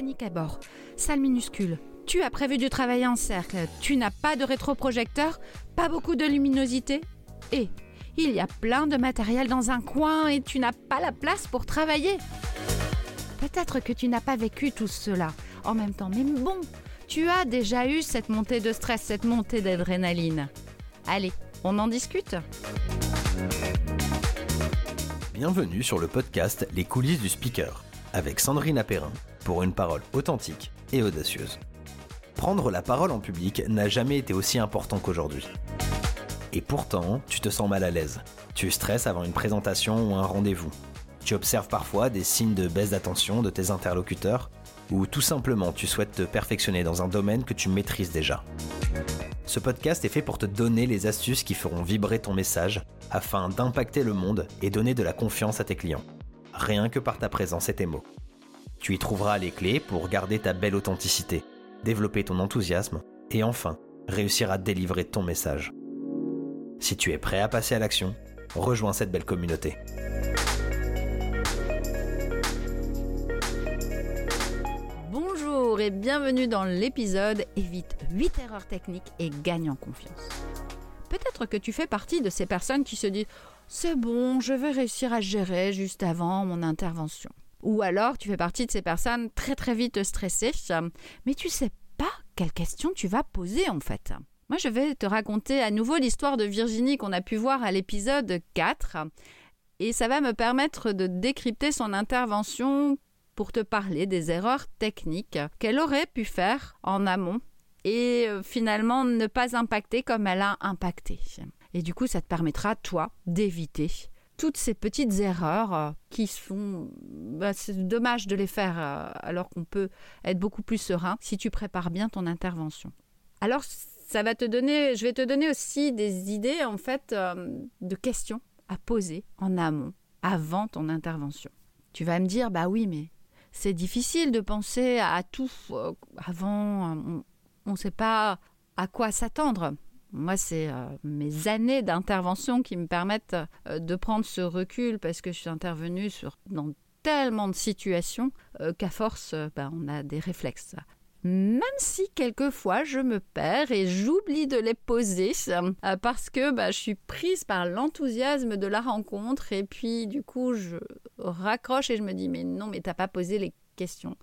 panique à bord, salle minuscule. Tu as prévu de travailler en cercle, tu n'as pas de rétroprojecteur, pas beaucoup de luminosité et il y a plein de matériel dans un coin et tu n'as pas la place pour travailler. Peut-être que tu n'as pas vécu tout cela en même temps, mais bon, tu as déjà eu cette montée de stress, cette montée d'adrénaline. Allez, on en discute Bienvenue sur le podcast Les coulisses du speaker avec Sandrine Apérin pour une parole authentique et audacieuse. Prendre la parole en public n'a jamais été aussi important qu'aujourd'hui. Et pourtant, tu te sens mal à l'aise. Tu stresses avant une présentation ou un rendez-vous. Tu observes parfois des signes de baisse d'attention de tes interlocuteurs ou tout simplement tu souhaites te perfectionner dans un domaine que tu maîtrises déjà. Ce podcast est fait pour te donner les astuces qui feront vibrer ton message afin d'impacter le monde et donner de la confiance à tes clients. Rien que par ta présence et tes mots. Tu y trouveras les clés pour garder ta belle authenticité, développer ton enthousiasme et enfin réussir à délivrer ton message. Si tu es prêt à passer à l'action, rejoins cette belle communauté. Bonjour et bienvenue dans l'épisode Évite 8 erreurs techniques et gagne en confiance. Peut-être que tu fais partie de ces personnes qui se disent C'est bon, je vais réussir à gérer juste avant mon intervention. Ou alors tu fais partie de ces personnes très très vite stressées, mais tu sais pas quelle question tu vas poser en fait. Moi, je vais te raconter à nouveau l'histoire de Virginie qu'on a pu voir à l'épisode 4. Et ça va me permettre de décrypter son intervention pour te parler des erreurs techniques qu'elle aurait pu faire en amont et euh, finalement ne pas impacter comme elle a impacté. Et du coup, ça te permettra, toi, d'éviter toutes ces petites erreurs euh, qui sont... Bah, c'est dommage de les faire euh, alors qu'on peut être beaucoup plus serein si tu prépares bien ton intervention. Alors, ça va te donner, je vais te donner aussi des idées en fait euh, de questions à poser en amont, avant ton intervention. Tu vas me dire, bah oui, mais c'est difficile de penser à tout avant, on ne sait pas à quoi s'attendre. Moi, c'est euh, mes années d'intervention qui me permettent de prendre ce recul parce que je suis intervenue sur, dans tellement de situations qu'à force, bah, on a des réflexes. Même si quelquefois je me perds et j'oublie de les poser euh, parce que bah, je suis prise par l'enthousiasme de la rencontre et puis du coup je raccroche et je me dis mais non mais t'as pas posé les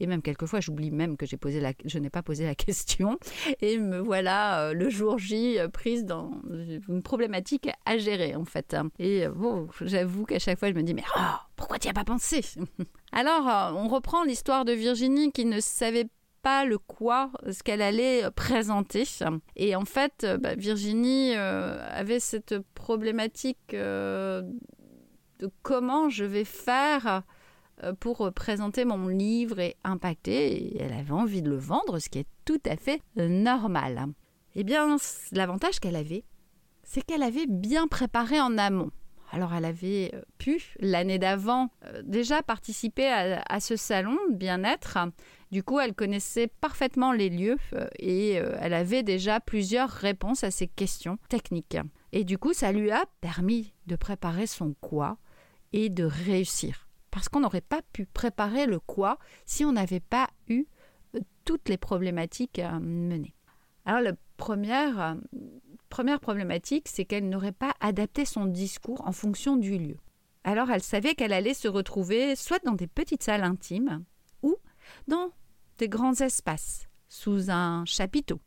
et même quelquefois j'oublie même que j'ai posé la je n'ai pas posé la question. Et me voilà euh, le jour J euh, prise dans une problématique à gérer en fait. Et bon j'avoue qu'à chaque fois je me dis mais oh, pourquoi tu as pas pensé? Alors on reprend l'histoire de Virginie qui ne savait pas le quoi, ce qu'elle allait présenter. Et en fait, euh, bah, Virginie euh, avait cette problématique euh, de comment je vais faire pour présenter mon livre et impacter. Et elle avait envie de le vendre, ce qui est tout à fait normal. Eh bien, l'avantage qu'elle avait, c'est qu'elle avait bien préparé en amont. Alors elle avait pu, l'année d'avant, déjà participer à, ce salon de bien-être du coup, elle connaissait parfaitement les lieux euh, et euh, elle avait déjà plusieurs réponses à ces questions techniques. Et du coup, ça lui a permis de préparer son quoi et de réussir. Parce qu'on n'aurait pas pu préparer le quoi si on n'avait pas eu euh, toutes les problématiques menées. Alors la première, première problématique, c'est qu'elle n'aurait pas adapté son discours en fonction du lieu. Alors elle savait qu'elle allait se retrouver soit dans des petites salles intimes, ou dans des grands espaces, sous un chapiteau.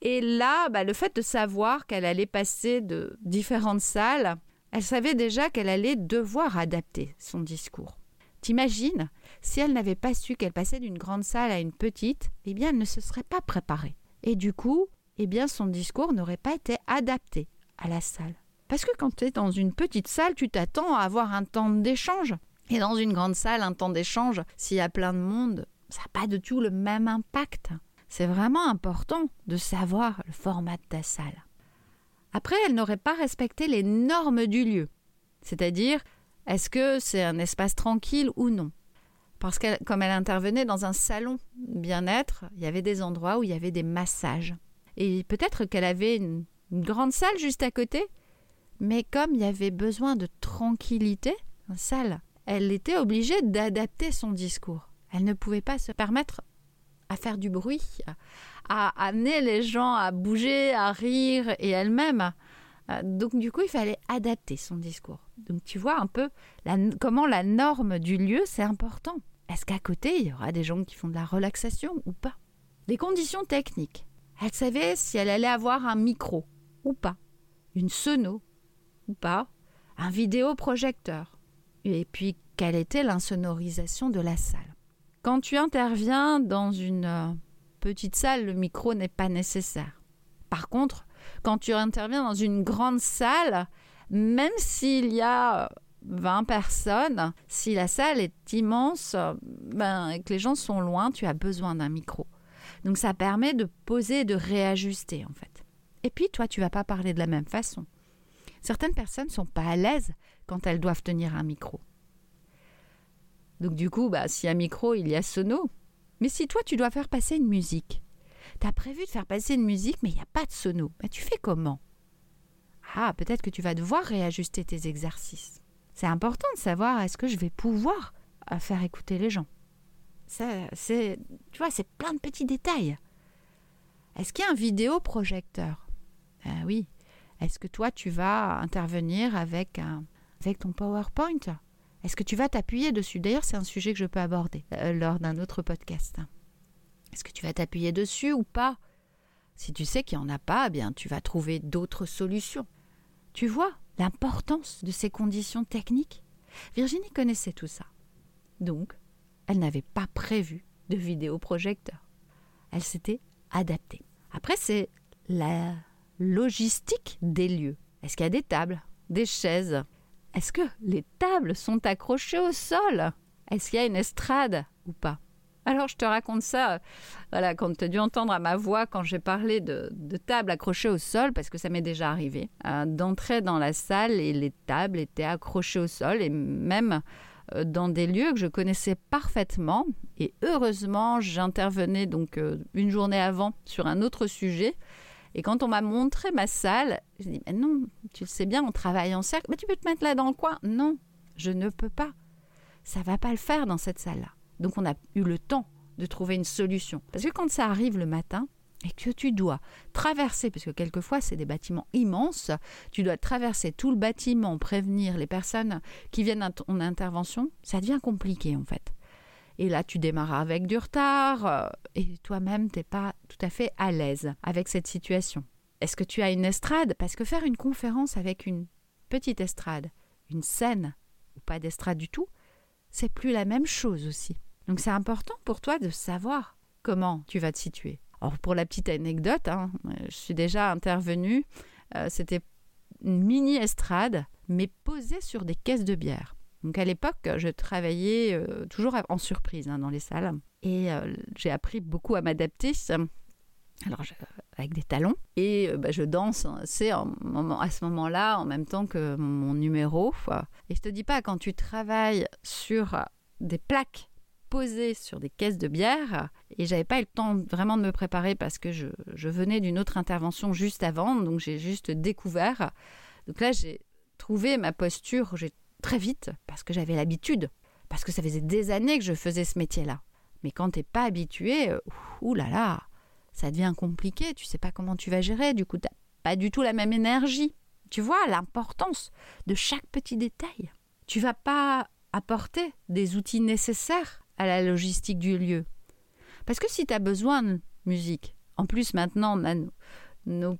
Et là, bah, le fait de savoir qu'elle allait passer de différentes salles, elle savait déjà qu'elle allait devoir adapter son discours. T'imagines, si elle n'avait pas su qu'elle passait d'une grande salle à une petite, eh bien elle ne se serait pas préparée. Et du coup, eh bien son discours n'aurait pas été adapté à la salle. Parce que quand tu es dans une petite salle, tu t'attends à avoir un temps d'échange. Et dans une grande salle, un temps d'échange, s'il y a plein de monde, ça n'a pas du tout le même impact. C'est vraiment important de savoir le format de ta salle. Après, elle n'aurait pas respecté les normes du lieu. C'est-à-dire, est-ce que c'est un espace tranquille ou non? Parce que comme elle intervenait dans un salon bien-être, il y avait des endroits où il y avait des massages. Et peut-être qu'elle avait une, grande salle juste à côté, mais comme il y avait besoin de tranquillité, une salle, elle était obligée d'adapter son discours. Elle ne pouvait pas se permettre à faire du bruit, à amener les gens à bouger, à rire et elle-même. Euh, donc du coup, il fallait adapter son discours. Donc tu vois un peu comment la norme du lieu, c'est important. Est-ce qu'à côté, il y aura des gens qui font de la relaxation ou pas? Les conditions techniques. Elle savait si elle allait avoir un micro ou pas, une sono ou pas, un vidéoprojecteur. Et puis, quelle était l'insonorisation de la salle? Quand tu interviens dans une euh, petite salle, le micro n'est pas nécessaire. Par contre, quand tu interviens dans une grande salle, même s'il y a 20 personnes, si la salle est immense ben, et que les gens sont loin, tu as besoin d'un micro. Donc ça permet de poser, de réajuster en fait. Et puis toi, tu vas pas parler de la même façon. Certaines personnes sont pas à l'aise quand elles doivent tenir un micro. Donc du coup, bah, s'il y a micro, il y a sono. Mais si toi, tu dois faire passer une musique, tu as prévu de faire passer une musique, mais il n'y a pas de sono, bah, tu fais comment? Ah, peut-être que tu vas devoir réajuster tes exercices. C'est important de savoir est-ce que je vais pouvoir euh, faire écouter les gens? Ça, c'est, tu vois, c'est plein de petits détails. Est-ce qu'il y a un vidéoprojecteur? Ah oui. Est-ce que toi, tu vas intervenir avec, un, avec ton PowerPoint? Est-ce que tu vas t'appuyer dessus? D'ailleurs, c'est un sujet que je peux aborder euh, lors d'un autre podcast. Est-ce que tu vas t'appuyer dessus ou pas? Si tu sais qu'il n'y en a pas, eh bien tu vas trouver d'autres solutions. Tu vois l'importance de ces conditions techniques? Virginie connaissait tout ça. Donc, elle n'avait pas prévu de vidéoprojecteur. Elle s'était adaptée. Après, c'est la logistique des lieux. Est-ce qu'il y a des tables, des chaises? Est-ce que les tables sont accrochées au sol? Est-ce qu'il y a une estrade ou pas? Alors je te raconte ça, voilà, quand tu as dû entendre à ma voix quand j'ai parlé de, tables accrochées au sol, parce que ça m'est déjà arrivé, euh, d'entrer dans la salle et les tables étaient accrochées au sol, et même euh, dans des lieux que je connaissais parfaitement. Et heureusement, j'intervenais donc euh, une journée avant sur un autre sujet et quand on m'a montré ma salle, je dit, mais non, tu le sais bien, on travaille en cercle. Mais tu peux te mettre là dans le coin? Non, je ne peux pas. Ça va pas le faire dans cette salle-là. Donc on a eu le temps de trouver une solution. Parce que quand ça arrive le matin, et que tu dois traverser, parce que quelquefois c'est des bâtiments immenses, tu dois traverser tout le bâtiment, prévenir les personnes qui viennent à ton intervention, ça devient compliqué en fait. Et là, tu démarres avec du retard euh, et toi-même, tu n'es pas tout à fait à l'aise avec cette situation. Est-ce que tu as une estrade? Parce que faire une conférence avec une petite estrade, une scène ou pas d'estrade du tout, c'est plus la même chose aussi. Donc c'est important pour toi de savoir comment tu vas te situer. Alors pour la petite anecdote, hein, je suis déjà intervenue, euh, c'était une mini estrade, mais posée sur des caisses de bière. Donc à l'époque, je travaillais euh, toujours en surprise hein, dans les salles et euh, j'ai appris beaucoup à m'adapter. Alors avec des talons et euh, bah, je danse, hein, c'est à ce moment-là en même temps que mon numéro. Et je te dis pas quand tu travailles sur des plaques posées sur des caisses de bière et j'avais pas eu le temps vraiment de me préparer parce que je, je venais d'une autre intervention juste avant, donc j'ai juste découvert. Donc là j'ai trouvé ma posture, très vite parce que j'avais l'habitude, parce que ça faisait des années que je faisais ce métier-là. Mais quand t'es pas habitué, ouh là là, ça devient compliqué, tu sais pas comment tu vas gérer, du coup t'as pas du tout la même énergie. Tu vois l'importance de chaque petit détail. Tu vas pas apporter des outils nécessaires à la logistique du lieu. Parce que si tu as besoin de musique, en plus maintenant on nos,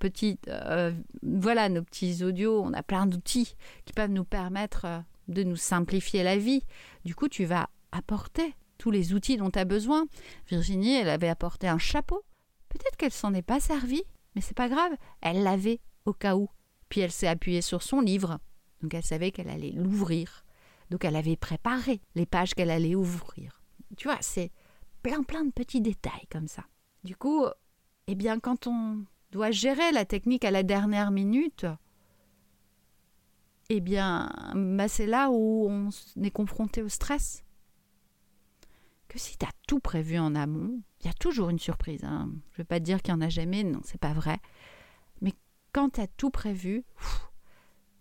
euh, voilà nos petits audios, on a plein d'outils qui peuvent nous permettre euh, de nous simplifier la vie. Du coup, tu vas apporter tous les outils dont tu as besoin. Virginie, elle avait apporté un chapeau. Peut-être qu'elle s'en est pas servie, mais c'est pas grave, elle l'avait au cas où. Puis elle s'est appuyée sur son livre. Donc elle savait qu'elle allait l'ouvrir. Donc elle avait préparé les pages qu'elle allait ouvrir. Tu vois, c'est plein plein de petits détails comme ça. Du coup, eh bien quand on doit gérer la technique à la dernière minute, eh bien, bah, c'est là où on est confronté au stress. Que si tu as tout prévu en amont, il y a toujours une surprise. Hein. Je ne veux pas te dire qu'il n'y en a jamais, non, c'est pas vrai. Mais quand tu as tout prévu,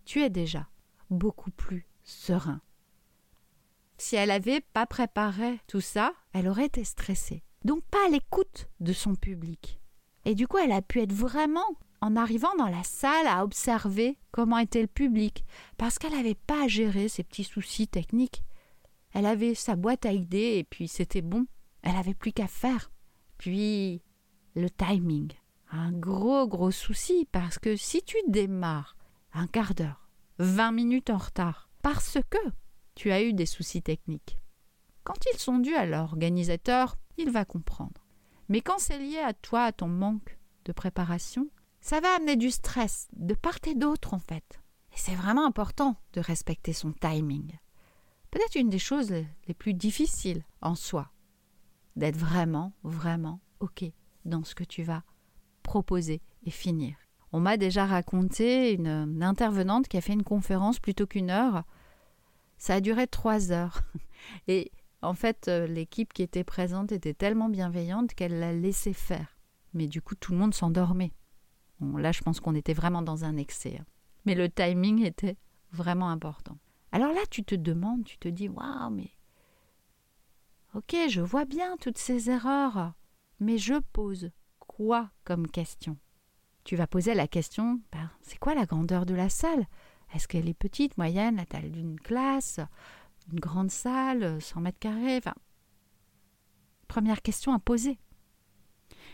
tu es déjà beaucoup plus serein. Si elle n'avait pas préparé tout ça, elle aurait été stressée. donc pas à l'écoute de son public. Et du coup, elle a pu être vraiment, en arrivant dans la salle, à observer comment était le public, parce qu'elle n'avait pas à gérer ses petits soucis techniques. Elle avait sa boîte à idées et puis c'était bon. Elle n'avait plus qu'à faire. Puis le timing. Un gros, gros souci parce que si tu démarres un quart d'heure, 20 minutes en retard, parce que tu as eu des soucis techniques, quand ils sont dus à l'organisateur, il va comprendre. Mais quand c'est lié à toi, à ton manque de préparation, ça va amener du stress de part et d'autre en fait. Et c'est vraiment important de respecter son timing. Peut-être une des choses les plus difficiles en soi, d'être vraiment, vraiment OK dans ce que tu vas proposer et finir. On m'a déjà raconté une, intervenante qui a fait une conférence plutôt qu'une heure. Ça a duré trois heures. Et en fait, euh, l'équipe qui était présente était tellement bienveillante qu'elle l'a laissé faire. Mais du coup, tout le monde s'endormait. là, je pense qu'on était vraiment dans un excès. Hein. Mais le timing était vraiment important. Alors là, tu te demandes, tu te dis, waouh, mais. Ok, je vois bien toutes ces erreurs, mais je pose quoi comme question? Tu vas poser la question, ben, c'est quoi la grandeur de la salle? Est-ce qu'elle est petite, moyenne, la taille d'une classe Une grande salle, 100 mètres carrés? Première question à poser.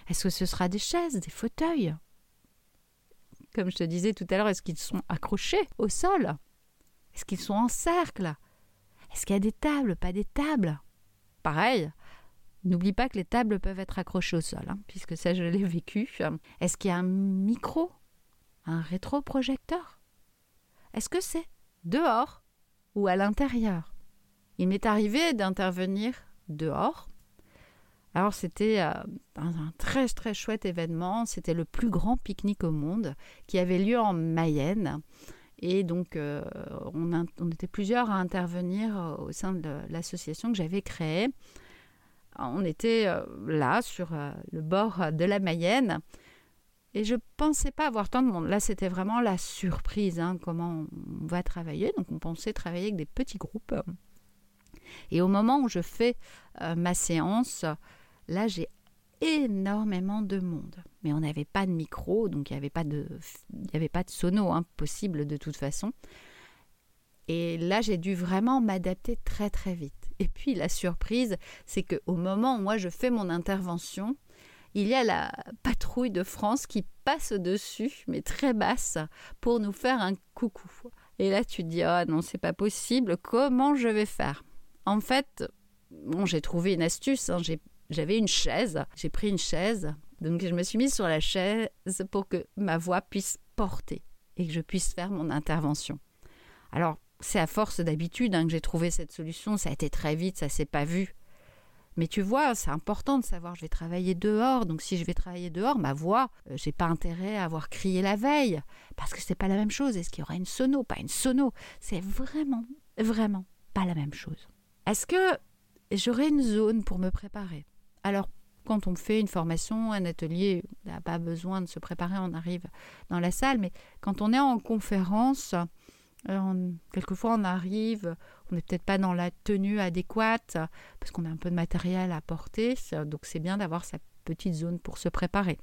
Est-ce que ce sera des chaises, des fauteuils? Comme je te disais tout à l'heure, est-ce qu'ils sont accrochés au sol? Est-ce qu'ils sont en cercle? Est-ce qu'il y a des tables, pas des tables? Pareil, n'oublie pas que les tables peuvent être accrochées au sol, hein, puisque ça je l'ai vécu. Est-ce qu'il y a un micro Un rétroprojecteur? Est-ce que c'est dehors ou à l'intérieur? Il m'est arrivé d'intervenir dehors. Alors c'était euh, un très très chouette événement, c'était le plus grand pique-nique au monde qui avait lieu en Mayenne. Et donc, euh, on, était plusieurs à intervenir euh, au sein de l'association que j'avais créée. On était là, sur le bord de la Mayenne. Et je pensais pas avoir tant de monde. Là, c'était vraiment la surprise, hein, comment on va travailler. Donc, on pensait travailler avec des petits groupes. Et au moment où je fais ma séance, là, j'ai énormément de monde. Mais on n'avait pas de micro, donc il n'y avait pas de, avait pas de sono hein, possible de toute façon. Et là, j'ai dû vraiment m'adapter très très vite. Et puis la surprise, c'est que au moment où moi je fais mon intervention, il y a la patrouille de France qui passe au-dessus, mais très basse, pour nous faire un coucou. Et là, tu te dis, ah non, c'est pas possible, comment je vais faire? En fait, bon, j'ai trouvé une astuce, hein, j'avais une chaise, j'ai pris une chaise, donc je me suis mise sur la chaise pour que ma voix puisse porter et que je puisse faire mon intervention. Alors, c'est à force d'habitude hein, que j'ai trouvé cette solution, ça a été très vite, ça s'est pas vu. Mais tu vois, c'est important de savoir, je vais travailler dehors, donc si je vais travailler dehors, ma voix, euh, j'ai pas intérêt à avoir crié la veille, parce que c'est pas la même chose. Est-ce qu'il y aura une sono, pas une sono? C'est vraiment, vraiment pas la même chose. Est-ce que j'aurai une zone pour me préparer? Alors, quand on fait une formation, un atelier, on n'a pas besoin de se préparer, on arrive dans la salle, mais quand on est en conférence, euh, quelquefois on arrive, on n'est peut-être pas dans la tenue adéquate, parce qu'on a un peu de matériel à porter, donc c'est bien d'avoir sa petite zone pour se préparer.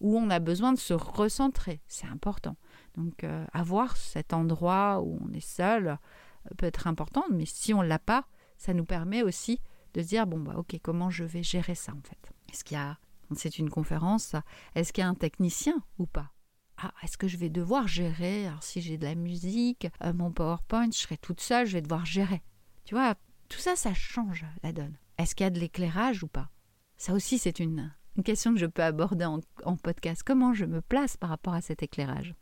Ou on a besoin de se recentrer, c'est important. Donc euh, avoir cet endroit où on est seul euh, peut être important, mais si on ne l'a pas, ça nous permet aussi de se dire bon bah ok comment je vais gérer ça en fait? Est-ce qu'il y a c'est une conférence, est-ce qu'il y a un technicien ou pas? Ah, est-ce que je vais devoir gérer? Alors, si j'ai de la musique, euh, mon PowerPoint, je serai toute seule, je vais devoir gérer. Tu vois, tout ça, ça change la donne. Est-ce qu'il y a de l'éclairage ou pas? Ça aussi, c'est une, question que je peux aborder en, en podcast. Comment je me place par rapport à cet éclairage?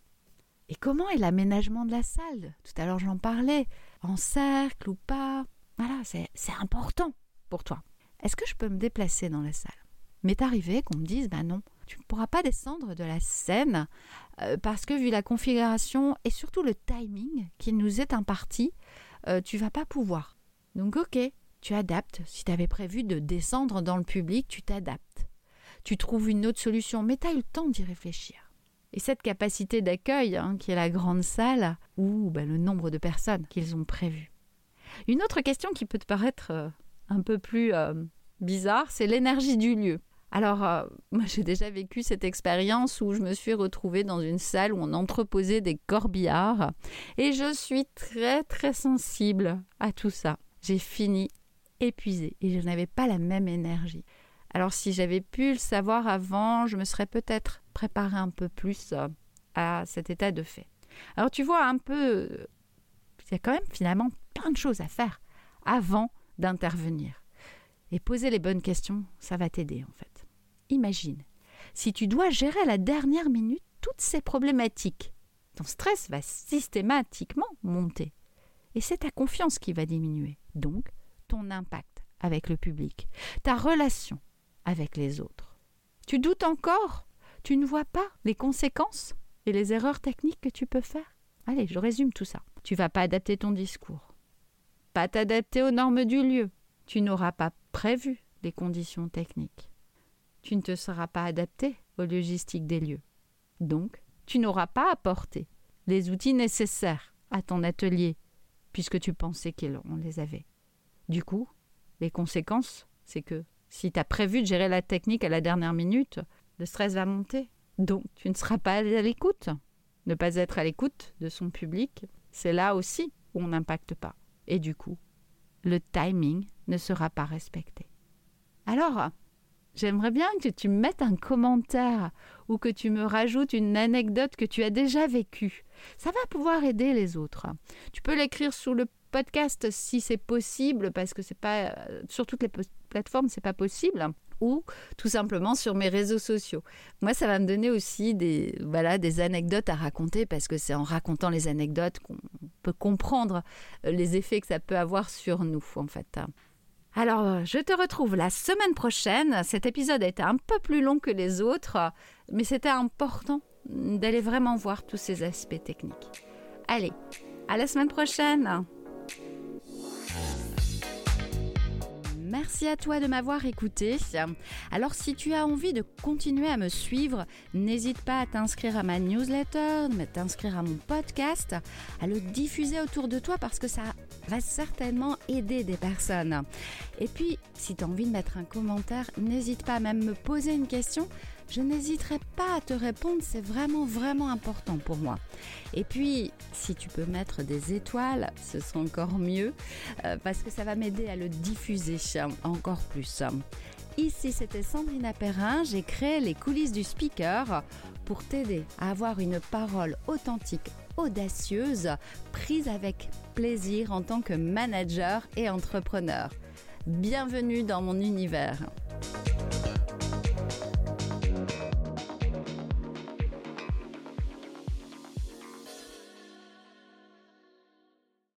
Et comment est l'aménagement de la salle? Tout à l'heure, j'en parlais. En cercle ou pas? Voilà, c'est important pour toi. Est-ce que je peux me déplacer dans la salle? M'est arrivé qu'on me dise, ben non, tu ne pourras pas descendre de la scène euh, parce que vu la configuration et surtout le timing qui nous est imparti, euh, tu vas pas pouvoir. Donc ok, tu adaptes. Si tu avais prévu de descendre dans le public, tu t'adaptes. Tu trouves une autre solution, mais tu as eu le temps d'y réfléchir. Et cette capacité d'accueil, hein, qui est la grande salle, ou ben, le nombre de personnes qu'ils ont prévu. Une autre question qui peut te paraître euh, un peu plus euh, bizarre, c'est l'énergie du lieu. Alors, euh, moi j'ai déjà vécu cette expérience où je me suis retrouvée dans une salle où on entreposait des corbillards et je suis très très sensible à tout ça. J'ai fini épuisée et je n'avais pas la même énergie. Alors si j'avais pu le savoir avant, je me serais peut-être préparée un peu plus euh, à cet état de fait. Alors tu vois un peu, il y a quand même finalement plein de choses à faire avant d'intervenir. Et poser les bonnes questions, ça va t'aider en fait. Imagine, si tu dois gérer à la dernière minute toutes ces problématiques, ton stress va systématiquement monter. Et c'est ta confiance qui va diminuer. Donc, ton impact avec le public, ta relation avec les autres. Tu doutes encore? Tu ne vois pas les conséquences et les erreurs techniques que tu peux faire? Allez, je résume tout ça. Tu vas pas adapter ton discours, pas t'adapter aux normes du lieu. Tu n'auras pas prévu les conditions techniques tu ne te seras pas adapté aux logistiques des lieux. Donc, tu n'auras pas apporté les outils nécessaires à ton atelier, puisque tu pensais qu'on les avait. Du coup, les conséquences, c'est que si tu as prévu de gérer la technique à la dernière minute, le stress va monter. Donc, tu ne seras pas à l'écoute. Ne pas être à l'écoute de son public, c'est là aussi où on n'impacte pas. Et du coup, le timing ne sera pas respecté. Alors, J'aimerais bien que tu me mettes un commentaire ou que tu me rajoutes une anecdote que tu as déjà vécue. Ça va pouvoir aider les autres. Tu peux l'écrire sous le podcast si c'est possible parce que c'est pas sur toutes les plateformes c'est pas possible ou tout simplement sur mes réseaux sociaux. Moi ça va me donner aussi des voilà des anecdotes à raconter parce que c'est en racontant les anecdotes qu'on peut comprendre les effets que ça peut avoir sur nous en fait. Alors, je te retrouve la semaine prochaine. Cet épisode a été un peu plus long que les autres, mais c'était important d'aller vraiment voir tous ces aspects techniques. Allez, à la semaine prochaine Merci à toi de m'avoir écouté. Alors si tu as envie de continuer à me suivre, n'hésite pas à t'inscrire à ma newsletter, à t'inscrire à mon podcast, à le diffuser autour de toi parce que ça va certainement aider des personnes. Et puis, si tu as envie de mettre un commentaire, n'hésite pas à même me poser une question je n'hésiterai pas à te répondre, c'est vraiment vraiment important pour moi. Et puis, si tu peux mettre des étoiles, ce sera encore mieux, euh, parce que ça va m'aider à le diffuser encore plus. Ici, c'était Sandrina Perrin, j'ai créé les coulisses du speaker pour t'aider à avoir une parole authentique, audacieuse, prise avec plaisir en tant que manager et entrepreneur. Bienvenue dans mon univers.